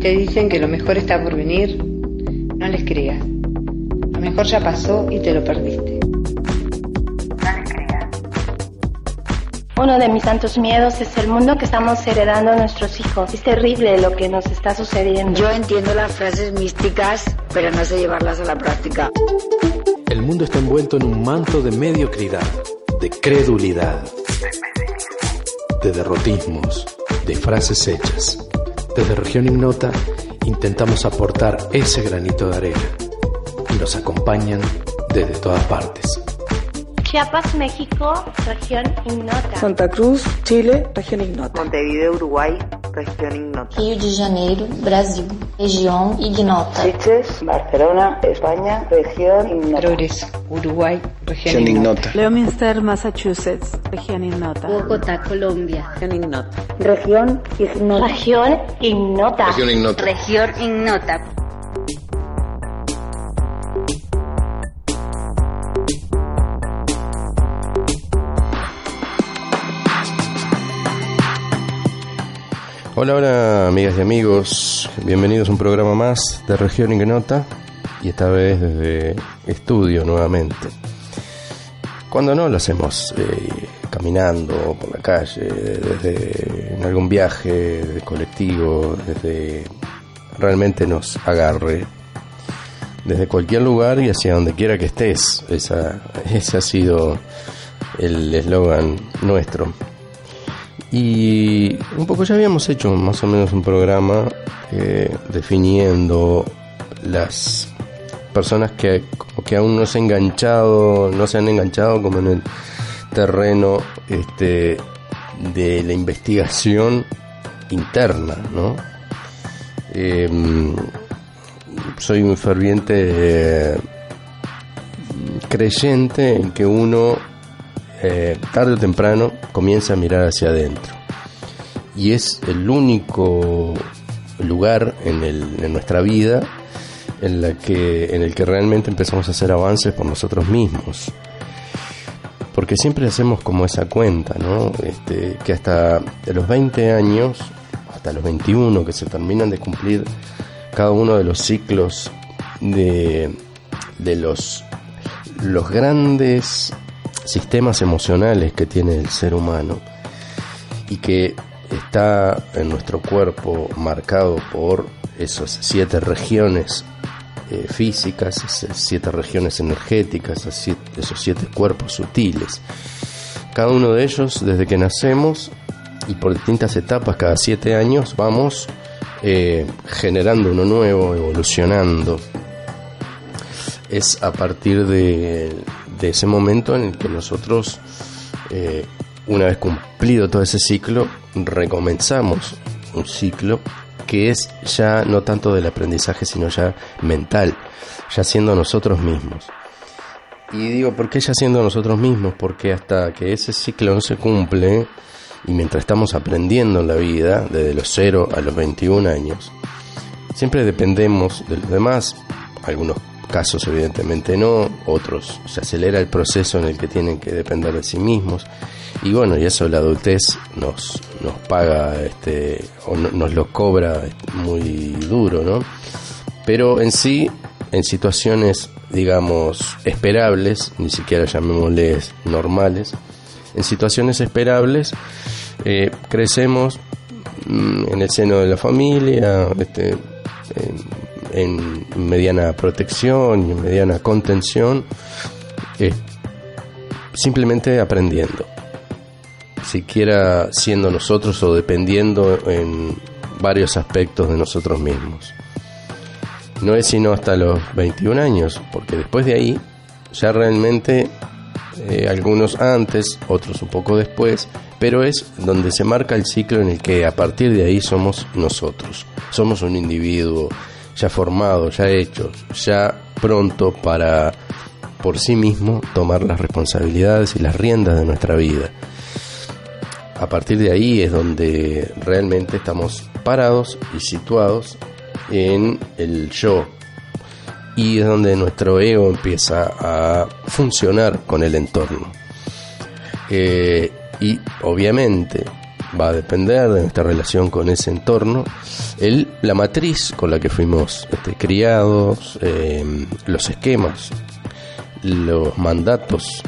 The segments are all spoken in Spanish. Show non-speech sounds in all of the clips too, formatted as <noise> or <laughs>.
te dicen que lo mejor está por venir, no les creas. Lo mejor ya pasó y te lo perdiste. No les creas. Uno de mis tantos miedos es el mundo que estamos heredando a nuestros hijos. Es terrible lo que nos está sucediendo. Yo entiendo las frases místicas, pero no sé llevarlas a la práctica. El mundo está envuelto en un manto de mediocridad, de credulidad, de derrotismos, de frases hechas. Desde Región Ignota intentamos aportar ese granito de arena y nos acompañan desde todas partes. Chiapas, México, región Ignota. Santa Cruz, Chile, región Ignota. Montevideo, Uruguay, región Ignota. Rio de Janeiro, Brasil, región Ignota. Sitges, Barcelona, España, región Ignota. Progreso, Uruguay, región Ignota. Leominster, Massachusetts, región Ignota. Bogotá, Colombia. Región Ignota. Región Ignota. Región Ignota. Región Ignota. Región Ignota. Hola, hola amigas y amigos, bienvenidos a un programa más de Región Ignota y esta vez desde estudio nuevamente. Cuando no lo hacemos eh, caminando por la calle, desde en algún viaje de colectivo, desde realmente nos agarre desde cualquier lugar y hacia donde quiera que estés. Esa, ese ha sido el eslogan nuestro. Y un poco ya habíamos hecho más o menos un programa eh, definiendo las personas que que aún no se han enganchado, no se han enganchado como en el terreno este, de la investigación interna, ¿no? Em, soy un ferviente eh, creyente en que uno eh, tarde o temprano comienza a mirar hacia adentro. Y es el único lugar en, el, en nuestra vida en, la que, en el que realmente empezamos a hacer avances por nosotros mismos. Porque siempre hacemos como esa cuenta, ¿no? Este, que hasta los 20 años, hasta los 21 que se terminan de cumplir cada uno de los ciclos de, de los, los grandes sistemas emocionales que tiene el ser humano y que está en nuestro cuerpo marcado por esas siete regiones eh, físicas, siete regiones energéticas, esos siete cuerpos sutiles. Cada uno de ellos, desde que nacemos y por distintas etapas, cada siete años, vamos eh, generando uno nuevo, evolucionando. Es a partir de, de ese momento en el que nosotros, eh, una vez cumplido todo ese ciclo, recomenzamos un ciclo que es ya no tanto del aprendizaje, sino ya mental, ya siendo nosotros mismos. Y digo, ¿por qué ya siendo nosotros mismos? Porque hasta que ese ciclo no se cumple, y mientras estamos aprendiendo en la vida, desde los 0 a los 21 años, siempre dependemos de los demás, algunos casos evidentemente no, otros se acelera el proceso en el que tienen que depender de sí mismos y bueno, y eso la adultez nos, nos paga este, o nos lo cobra muy duro, ¿no? Pero en sí, en situaciones, digamos, esperables, ni siquiera llamémosles normales, en situaciones esperables, eh, crecemos mm, en el seno de la familia, este, mediana protección y en mediana contención, eh, simplemente aprendiendo, siquiera siendo nosotros o dependiendo en varios aspectos de nosotros mismos. No es sino hasta los 21 años, porque después de ahí ya realmente eh, algunos antes, otros un poco después, pero es donde se marca el ciclo en el que a partir de ahí somos nosotros, somos un individuo ya formado, ya hecho, ya pronto para por sí mismo tomar las responsabilidades y las riendas de nuestra vida. A partir de ahí es donde realmente estamos parados y situados en el yo. Y es donde nuestro ego empieza a funcionar con el entorno. Eh, y obviamente va a depender de nuestra relación con ese entorno, el, la matriz con la que fuimos este, criados, eh, los esquemas, los mandatos,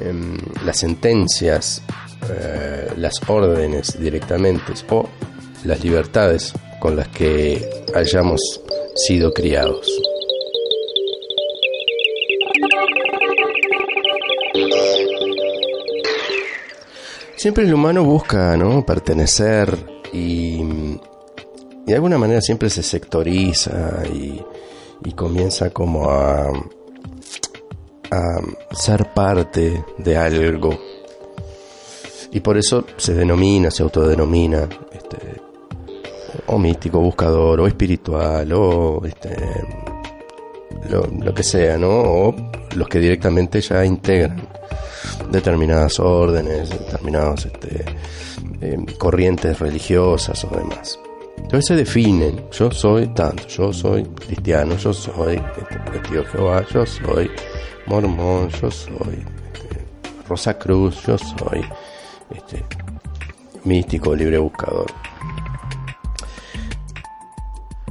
em, las sentencias, eh, las órdenes directamente o las libertades con las que hayamos sido criados. Siempre el humano busca, ¿no? Pertenecer y, de alguna manera siempre se sectoriza y, comienza como a, a ser parte de algo. Y por eso se denomina, se autodenomina, este, o místico, buscador, o espiritual, o este, lo, lo que sea, ¿no? O los que directamente ya integran determinadas órdenes, determinadas este, em, corrientes religiosas o demás. Entonces se definen, yo soy tanto, yo soy cristiano, yo soy este, Jehová, yo soy mormón, yo soy este, Rosa Cruz, yo soy este, místico, libre buscador.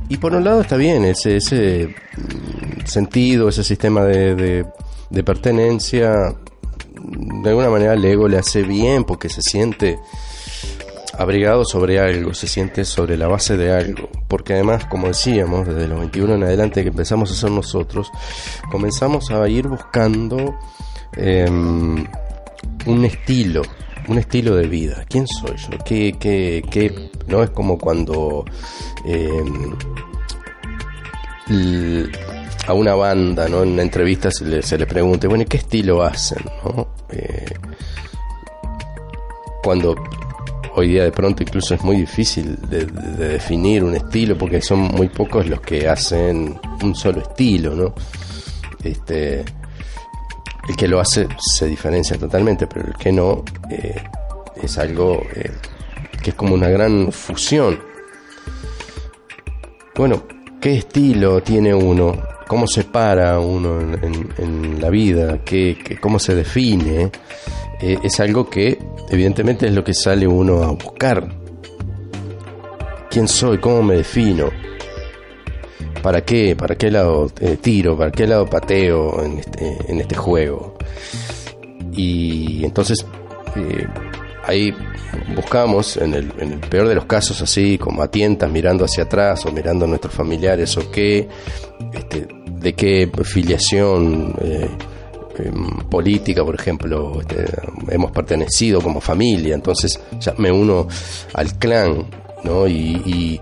Y por un lado está bien ese, ese mm, sentido, ese sistema de, de pertenencia de alguna manera el ego le hace bien porque se siente abrigado sobre algo, se siente sobre la base de algo, porque además, como decíamos, desde los 21 en adelante que empezamos a ser nosotros, comenzamos a ir buscando em, un estilo, un estilo de vida. ¿Quién soy yo? ¿Qué, qué, qué? No es como cuando em, a una banda, ¿no? En una entrevista se le, se le pregunte, bueno, ¿y qué estilo hacen? ¿no? Eh, cuando hoy día de pronto incluso es muy difícil de, de, definir un estilo porque son muy pocos los que hacen un solo estilo, ¿no? Este, el que lo hace se diferencia totalmente, pero el que no eh, es algo eh, que es como una gran fusión. Bueno, ¿qué estilo tiene uno? Cómo se para uno en, la vida, qué, cómo se define, eh, es algo que evidentemente es lo que sale uno a buscar. ¿Quién soy? ¿Cómo me defino? ¿Para qué? ¿Para qué lado eh, tiro? ¿Para qué lado pateo en este, este juego? Y entonces eh, ahí buscamos, en el, en el, peor de los casos, así como a tientas, mirando hacia atrás o mirando a nuestros familiares o qué, este, de qué filiación eh, em, política, por ejemplo, este, hemos pertenecido como familia, entonces ya me uno al clan, ¿no? Y,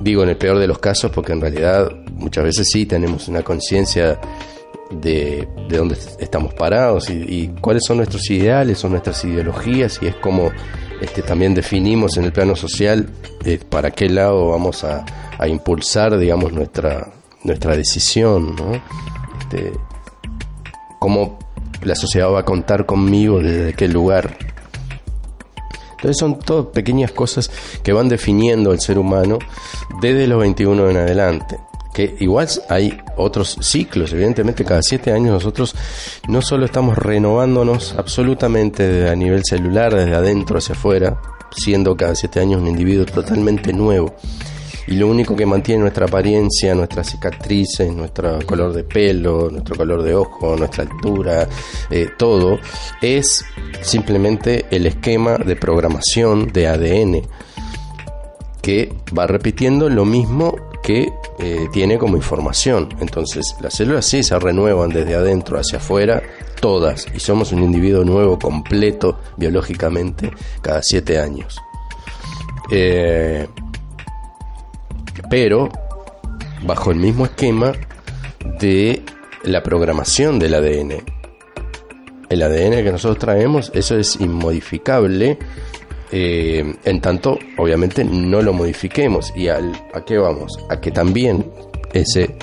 digo en el peor de los casos porque en realidad muchas veces sí tenemos una conciencia de, de, dónde estamos parados y, cuáles son nuestros ideales, son nuestras ideologías y es como este, también definimos en el plano social eh, para qué lado vamos a, a impulsar, digamos, nuestra, nuestra decisión, ¿no? Este, cómo la sociedad va a contar conmigo desde qué lugar. Entonces son todas pequeñas cosas que van definiendo el ser humano desde los 21 en adelante. Que igual hay otros ciclos, evidentemente cada siete años nosotros no solo estamos renovándonos absolutamente a nivel celular, desde adentro hacia afuera, siendo cada siete años un individuo totalmente nuevo, y lo único que mantiene nuestra apariencia, nuestras cicatrices, nuestro color de pelo, nuestro color de ojo, nuestra altura, eh, todo, es simplemente el esquema de programación de ADN que va repitiendo lo mismo que eh, tiene como información. Entonces, las células sí se renuevan desde adentro hacia afuera, todas, y somos un individuo nuevo, completo, biológicamente, cada siete años. Eh, pero bajo el mismo esquema de la programación del ADN. El ADN que nosotros traemos, eso es inmodificable, eh, en tanto, obviamente, no lo modifiquemos. ¿Y al, a qué vamos? A que también ese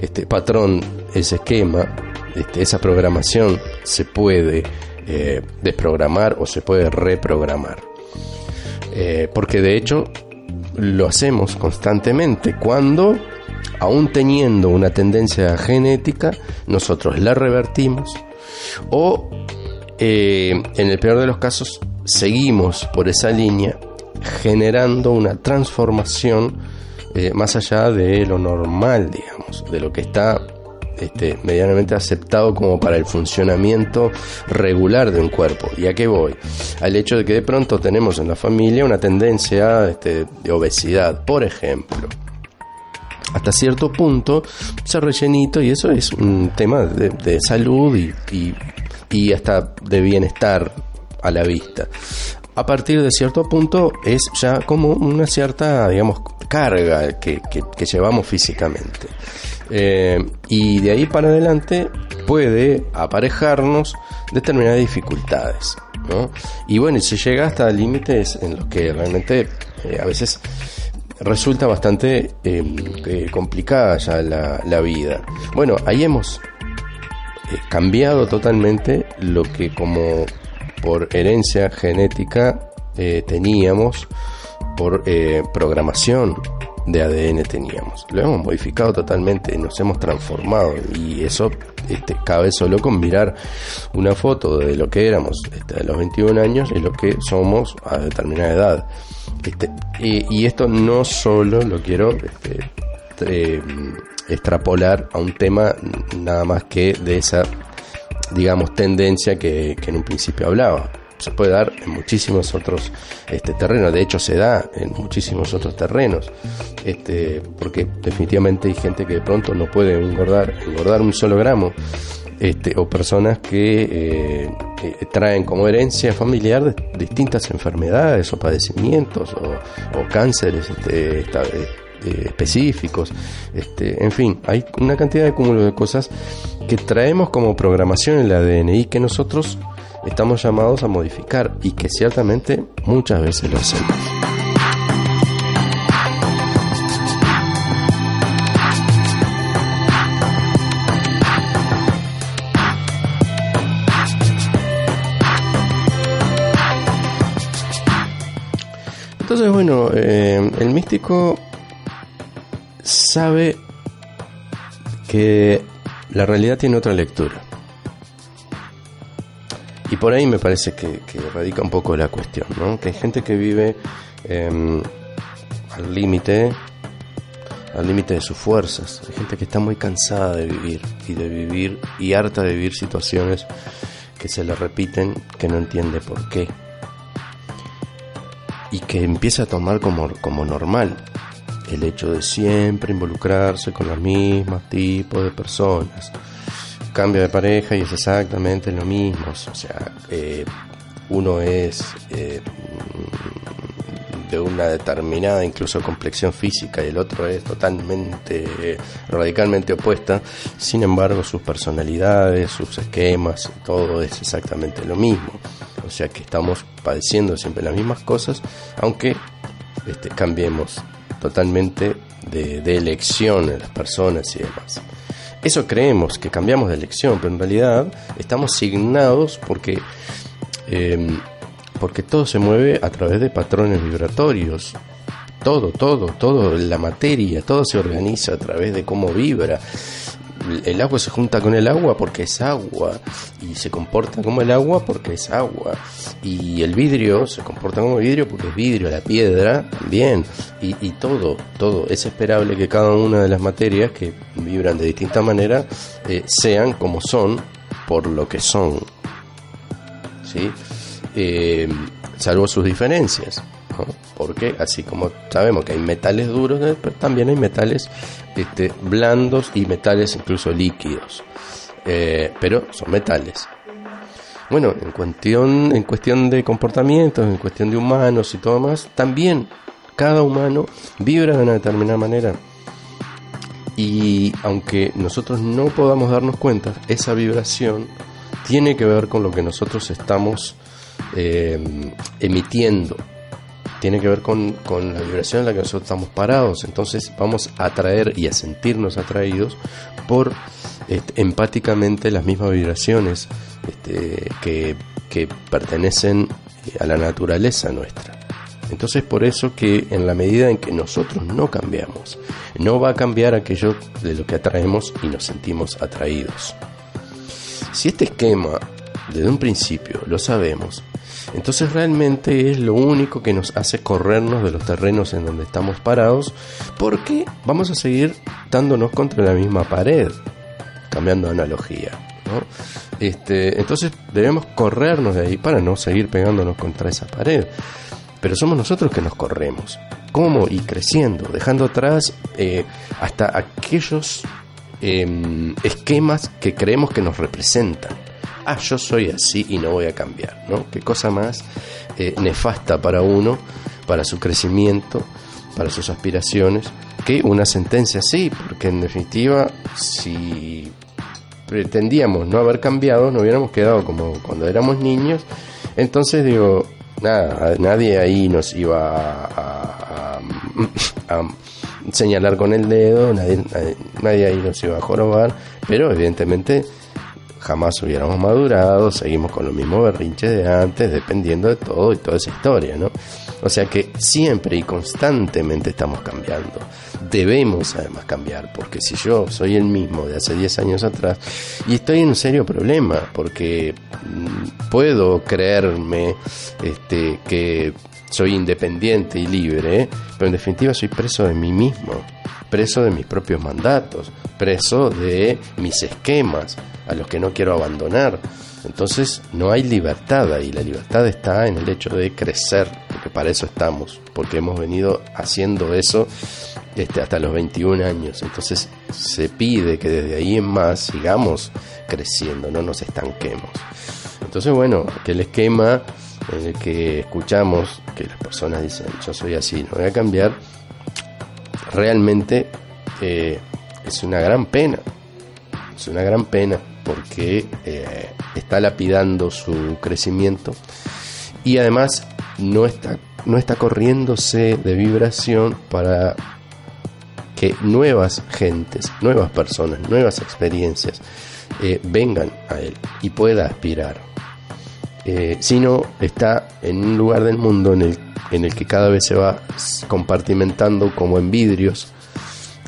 este patrón, ese esquema, este, esa programación se puede eh, desprogramar o se puede reprogramar. Eh, porque de hecho lo hacemos constantemente cuando, aún teniendo una tendencia genética, nosotros la revertimos o, en el peor de los casos, seguimos por esa línea generando una transformación eh, más allá de lo normal, digamos, de lo que está este, medianamente aceptado como para el funcionamiento regular de un cuerpo. ¿Y a qué voy? Al hecho de que de pronto tenemos en la familia una tendencia este, de obesidad, por ejemplo. Hasta cierto punto, se rellenito y eso es un tema de, salud y, y hasta de bienestar a la vista a partir de cierto punto es ya como una cierta, digamos, carga que, que, llevamos físicamente. Eh, y de ahí para adelante puede aparejarnos determinadas dificultades. Y bueno, se llega hasta límites en los que realmente eh, a veces resulta bastante eh, complicada ya la, la, vida. Bueno, ahí hemos cambiado totalmente lo que como por herencia genética eh, teníamos, por eh, programación de ADN teníamos. Lo hemos modificado totalmente, nos hemos transformado y eso este, cabe solo con mirar una foto de lo que éramos este, a los 21 años y lo que somos a determinada edad. Este, y, esto no solo lo quiero este, eh, extrapolar a un tema nada más que de esa digamos, tendencia que, en un principio hablaba. Se puede dar en muchísimos otros este, terrenos, de hecho se da en muchísimos otros terrenos, este, porque definitivamente hay gente que de pronto no puede engordar, engordar un solo gramo, este, o personas que eh, eh, traen como herencia familiar distintas enfermedades o padecimientos o, cánceres este, eh, específicos, este, en fin, hay una cantidad de cúmulo de cosas que traemos como programación en el ADN y que nosotros estamos llamados a modificar y que ciertamente muchas veces lo hacemos. Entonces, bueno, eh, el místico sabe que la realidad tiene otra lectura. Y por ahí me parece que, radica un poco la cuestión, ¿no? Que hay gente que vive em, al límite, al límite de sus fuerzas. Hay gente que está muy cansada de vivir y de vivir y harta de vivir situaciones que se le repiten, que no entiende por qué. Y que empieza a tomar como, como normal el hecho de siempre involucrarse con los mismos tipos de personas. Cambio de pareja y es exactamente lo mismo. O sea, eh, uno es eh, de una determinada incluso complexión física y el otro es totalmente, radicalmente opuesta. Sin embargo, sus personalidades, sus esquemas, todo es exactamente lo mismo. O sea que estamos padeciendo siempre las mismas cosas, aunque este, cambiemos totalmente de, elección en las personas y demás. Eso creemos que cambiamos de elección, pero en realidad estamos signados porque, em, porque todo se mueve a través de patrones vibratorios. Todo, todo, todo, la materia, todo se organiza a través de cómo vibra el agua se junta con el agua porque es agua y se comporta como el agua porque es agua y el vidrio se comporta como vidrio porque es vidrio, la piedra también y, todo, todo. Es esperable que cada una de las materias que vibran de distinta manera eh, sean como son por lo que son, ¿sí? Eh, salvo sus diferencias. Porque así como sabemos que hay metales duros, también hay metales este, blandos y metales incluso líquidos. Eh, pero son metales. Bueno, en cuestión, en cuestión de comportamientos, en cuestión de humanos y todo más, también cada humano vibra de una determinada manera. Y aunque nosotros no podamos darnos cuenta, esa vibración tiene que ver con lo que nosotros estamos eh, emitiendo tiene que ver con, la vibración en la que nosotros estamos parados. Entonces vamos a atraer y a sentirnos atraídos por este, empáticamente las mismas vibraciones este, que, que pertenecen a la naturaleza nuestra. Entonces por eso que en la medida en que nosotros no cambiamos, no va a cambiar aquello de lo que atraemos y nos sentimos atraídos. Si este esquema desde un principio lo sabemos, Entonces realmente es lo único que nos hace corrernos de los terrenos en donde estamos parados porque vamos a seguir dándonos contra la misma pared, cambiando de analogía. Este, entonces debemos corrernos de ahí para no seguir pegándonos contra esa pared. Pero somos nosotros que nos corremos. ¿Cómo? Y creciendo, dejando atrás eh, hasta aquellos em, esquemas que creemos que nos representan. Ah, yo soy así y no voy a cambiar, ¿no? Qué cosa más eh, nefasta para uno, para su crecimiento, para sus aspiraciones, que una sentencia así, porque en definitiva, si pretendíamos no haber cambiado, nos hubiéramos quedado como cuando éramos niños, entonces digo, nada, nadie ahí nos iba a, señalar con el dedo, nadie, nadie, nadie ahí nos iba a jorobar, pero evidentemente jamás hubiéramos madurado, seguimos con los mismos berrinches de antes, dependiendo de todo y toda esa historia, ¿no? O sea que siempre y constantemente estamos cambiando. Debemos además cambiar, porque si yo soy el mismo de hace 10 años atrás, y estoy en un serio problema, porque mm, puedo creerme este, que soy independiente y libre, pero en definitiva soy preso de mí mismo, preso de mis propios mandatos, preso de mis esquemas a los que no quiero abandonar. Entonces no hay libertad ahí, la libertad está en el hecho de crecer, porque para eso estamos, porque hemos venido haciendo eso este, hasta los 21 años. Entonces se pide que desde ahí en más sigamos creciendo, no nos estanquemos. Entonces, bueno, aquel esquema en el que escuchamos que las personas dicen, yo soy así, no voy a cambiar, realmente eh, es una gran pena. Es una gran pena porque eh, está lapidando su crecimiento y además no está, no está corriéndose de vibración para que nuevas gentes, nuevas personas, nuevas experiencias eh, vengan a él y pueda aspirar. Eh, sino está en un lugar del mundo en el, en el que cada vez se va compartimentando como en vidrios,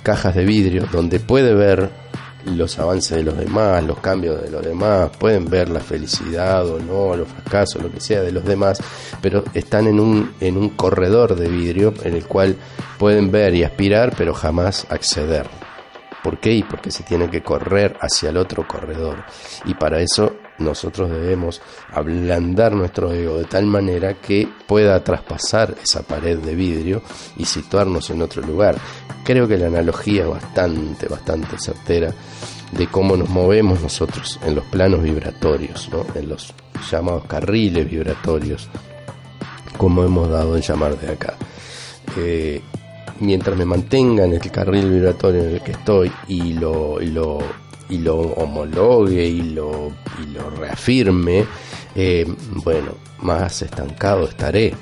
cajas de vidrio, donde puede ver los avances de los demás, los cambios de los demás, pueden ver la felicidad o no, los fracasos, lo que sea de los demás, pero están en un, en un corredor de vidrio en el cual pueden ver y aspirar, pero jamás acceder. ¿Por qué? Y porque se tiene que correr hacia el otro corredor. Y para eso nosotros debemos ablandar nuestro ego de tal manera que pueda traspasar esa pared de vidrio y situarnos en otro lugar. Creo que la analogía es bastante, bastante certera de cómo nos movemos nosotros en los planos vibratorios, en los llamados carriles vibratorios, como hemos dado en llamar de acá. Eh, mientras me mantenga en el carril vibratorio en el que estoy y lo, y lo, y lo homologue y lo, lo reafirme, eh, bueno, más estancado estaré.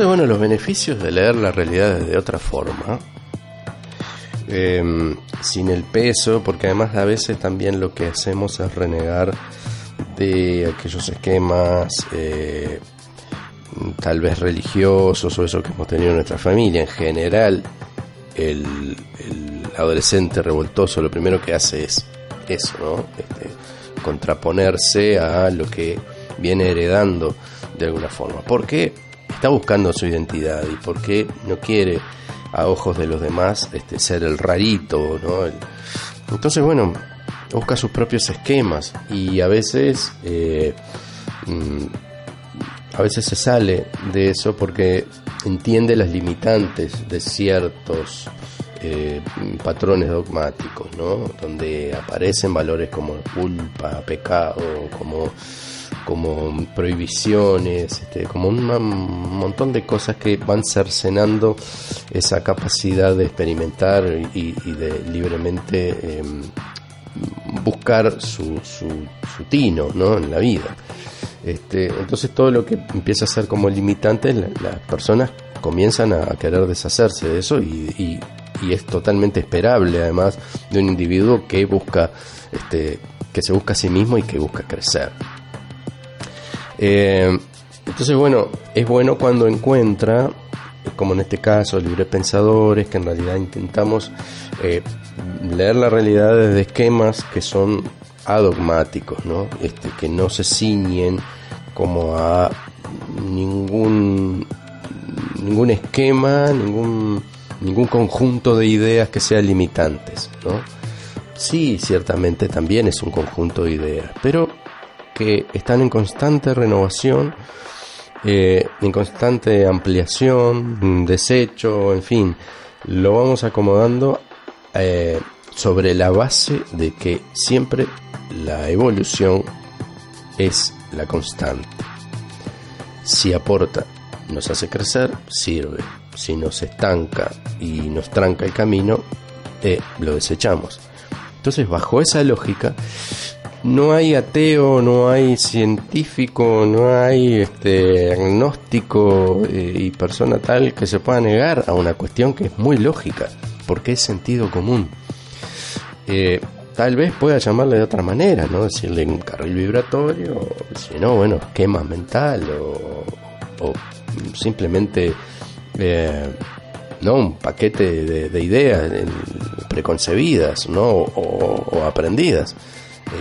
Entonces, bueno, los beneficios de leer la realidad de otra forma, eh, sin el peso, porque además a veces también lo que hacemos es renegar de aquellos esquemas eh, tal vez religiosos o eso que hemos tenido en nuestra familia. En general, el, el adolescente revoltoso lo primero que hace es eso, ¿no? Este, contraponerse a lo que viene heredando de alguna forma. Porque está buscando su identidad y porque no quiere a ojos de los demás este, ser el rarito, ¿no? Entonces, bueno, busca sus propios esquemas y a veces, eh, mm, a veces se sale de eso porque entiende las limitantes de ciertos eh, patrones dogmáticos, ¿no? Donde aparecen valores como culpa, pecado, como como prohibiciones, este, como un montón de cosas que van cercenando esa capacidad de experimentar y, de libremente eh, buscar su, su, su tino ¿no? en la vida. Este, entonces todo lo que empieza a ser como limitante, la- las personas comienzan a, querer deshacerse de eso y, y- y es totalmente esperable además de un individuo que busca, este, que se busca a sí mismo y que busca crecer. Eh, entonces, bueno, es bueno cuando encuentra como en este caso, libre pensadores, que en realidad intentamos eh, leer la realidad desde esquemas que son adogmáticos, ¿no? Este, que no se ciñen como a ningún ningún esquema, ningún ningún conjunto de ideas que sean limitantes, ¿no? Sí, ciertamente también es un conjunto de ideas, pero que están en constante renovación, eh, en constante ampliación, desecho, en fin, lo vamos acomodando eh, sobre la base de que siempre la evolución es la constante. Si aporta, nos hace crecer, sirve. Si nos estanca y nos tranca el camino, eh, lo desechamos. Entonces, bajo esa lógica, no hay ateo, no hay científico, no hay este, agnóstico eh, y persona tal que se pueda negar a una cuestión que es muy lógica, porque es sentido común. Eh, tal vez pueda llamarle de otra manera, ¿no? Decirle un carril vibratorio, o si no, bueno, esquema mental o, simplemente eh, no un paquete de, ideas preconcebidas ¿no? o, aprendidas.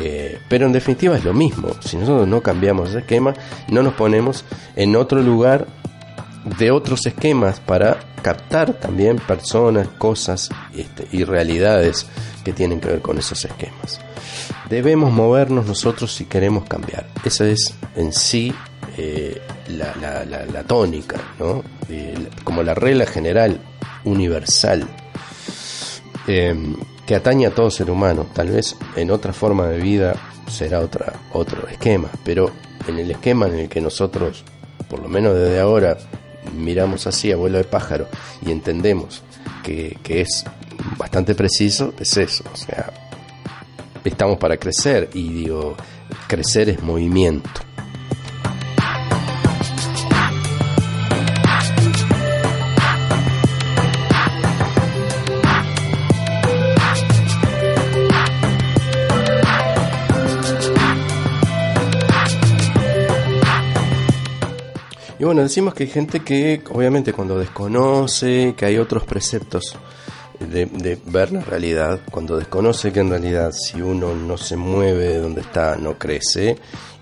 Eh, pero en definitiva es lo mismo. Si nosotros no cambiamos ese esquema, no nos ponemos en otro lugar de otros esquemas para captar también personas, cosas este, y realidades que tienen que ver con esos esquemas. Debemos movernos nosotros si queremos cambiar. Esa es en sí eh, la, tónica, ¿no? como la regla general, universal, eh, que atañe a todo ser humano. Tal vez en otra forma de vida será otra, otro esquema, pero en el esquema en el que nosotros, por lo menos desde ahora, miramos así a vuelo de pájaro y entendemos que, que es bastante preciso, es eso. O sea, estamos para crecer y digo, crecer es movimiento. Bueno, decimos que hay gente que obviamente cuando desconoce que hay otros preceptos de, ver la realidad, cuando desconoce que en realidad si uno no se mueve de donde está, no crece,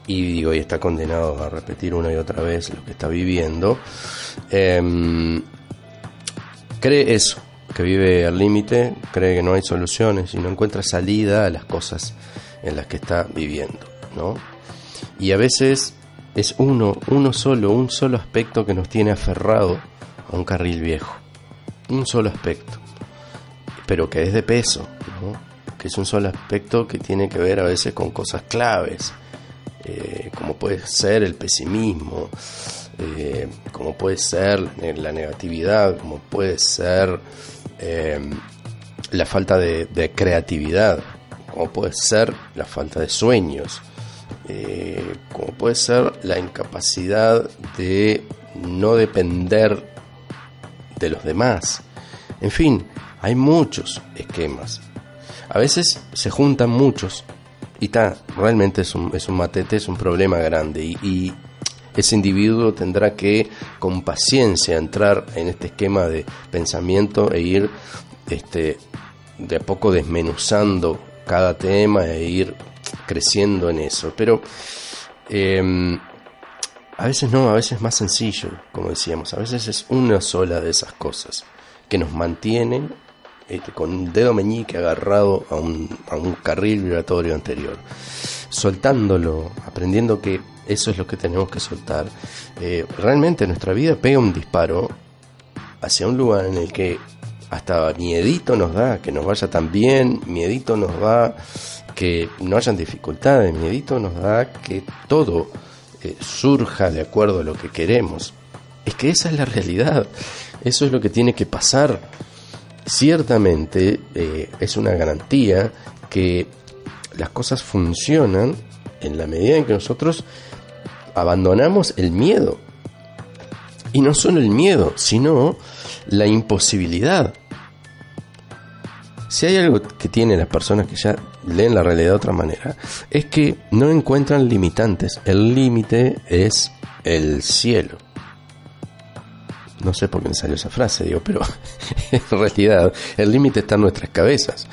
y digo, y está condenado a repetir una y otra vez lo que está viviendo, em, cree eso, que vive al límite, cree que no hay soluciones y no encuentra salida a las cosas en las que está viviendo, ¿no? Y a veces es uno, uno solo, un solo aspecto que nos tiene aferrado a un carril viejo. Un solo aspecto. Pero que es de peso, que es un solo aspecto que tiene que ver a veces con cosas claves, eh, como puede ser el pesimismo, eh, como puede ser la negatividad, como puede ser eh, la falta de creatividad, como puede ser la falta de sueños, eh, como puede ser la incapacidad de no depender de los demás. En fin, hay muchos esquemas. A veces se juntan muchos y está, realmente es un, es un matete, es un problema grande y, ese individuo tendrá que con paciencia entrar en este esquema de pensamiento e ir este, de a poco desmenuzando cada tema e ir creciendo en eso. Pero em, a veces no, a veces es más sencillo, como decíamos, a veces es una sola de esas cosas que nos mantienen este, con un dedo meñique agarrado a un, a un carril vibratorio anterior, soltándolo, aprendiendo que eso es lo que tenemos que soltar. Eh, realmente nuestra vida pega un disparo hacia un lugar en el que hasta miedito nos da que nos vaya tan bien, miedito nos da que no hayan dificultades. Miedito nos da que todo eh, surja de acuerdo a lo que queremos. Es que esa es la realidad. Eso es lo que tiene que pasar. Ciertamente eh, es una garantía que las cosas funcionan en la medida en que nosotros abandonamos el miedo. Y no solo el miedo, sino la imposibilidad. Si hay algo que tienen las personas que ya leen la realidad de otra manera, es que no encuentran limitantes. El límite es el cielo. No sé por qué me salió esa frase, digo, pero <laughs> en realidad el límite está en nuestras cabezas.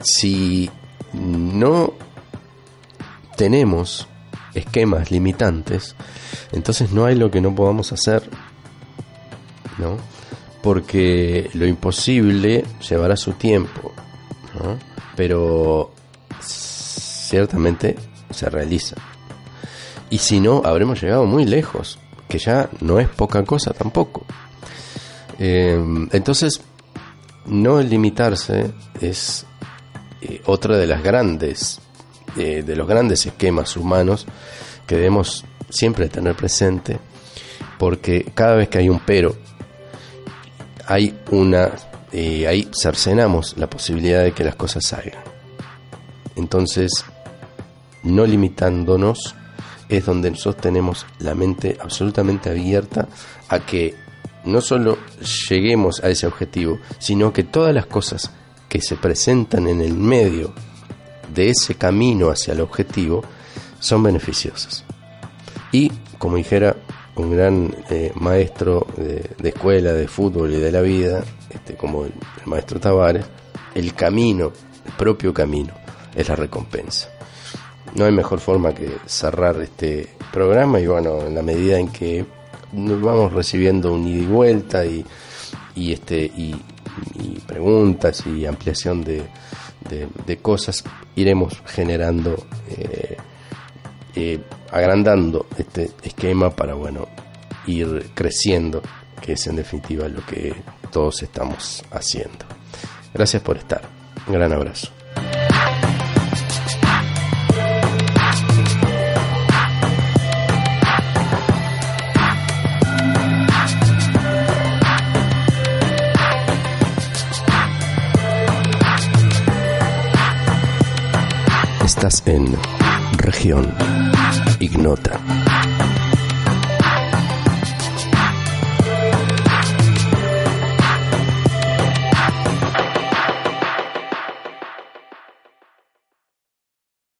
Si no tenemos esquemas limitantes, entonces no hay lo que no podamos hacer, ¿no? Porque lo imposible llevará su tiempo. Pero ciertamente se realiza. Y si no, habremos llegado muy lejos, que ya no es poca cosa tampoco. Eh, entonces, no limitarse es eh, otra de las grandes, eh, de los grandes esquemas humanos que debemos siempre tener presente, porque cada vez que hay un pero, hay una, ahí cercenamos la posibilidad de que las cosas salgan. Entonces, no limitándonos, es donde nosotros tenemos la mente absolutamente abierta a que no solo lleguemos a ese objetivo, sino que todas las cosas que se presentan en el medio de ese camino hacia el objetivo son beneficiosas. Y, como dijera un gran eh, maestro de, escuela, de fútbol y de la vida, este, como el maestro Tavares, el camino, el propio camino, es la recompensa. No hay mejor forma que cerrar este programa y bueno, en la medida en que nos vamos recibiendo un ida y vuelta y, este y, preguntas y ampliación de, de, cosas, iremos generando, eh, eh, agrandando este esquema para bueno ir creciendo, que es en definitiva lo que todos estamos haciendo. Gracias por estar. Un gran abrazo. en región ignota.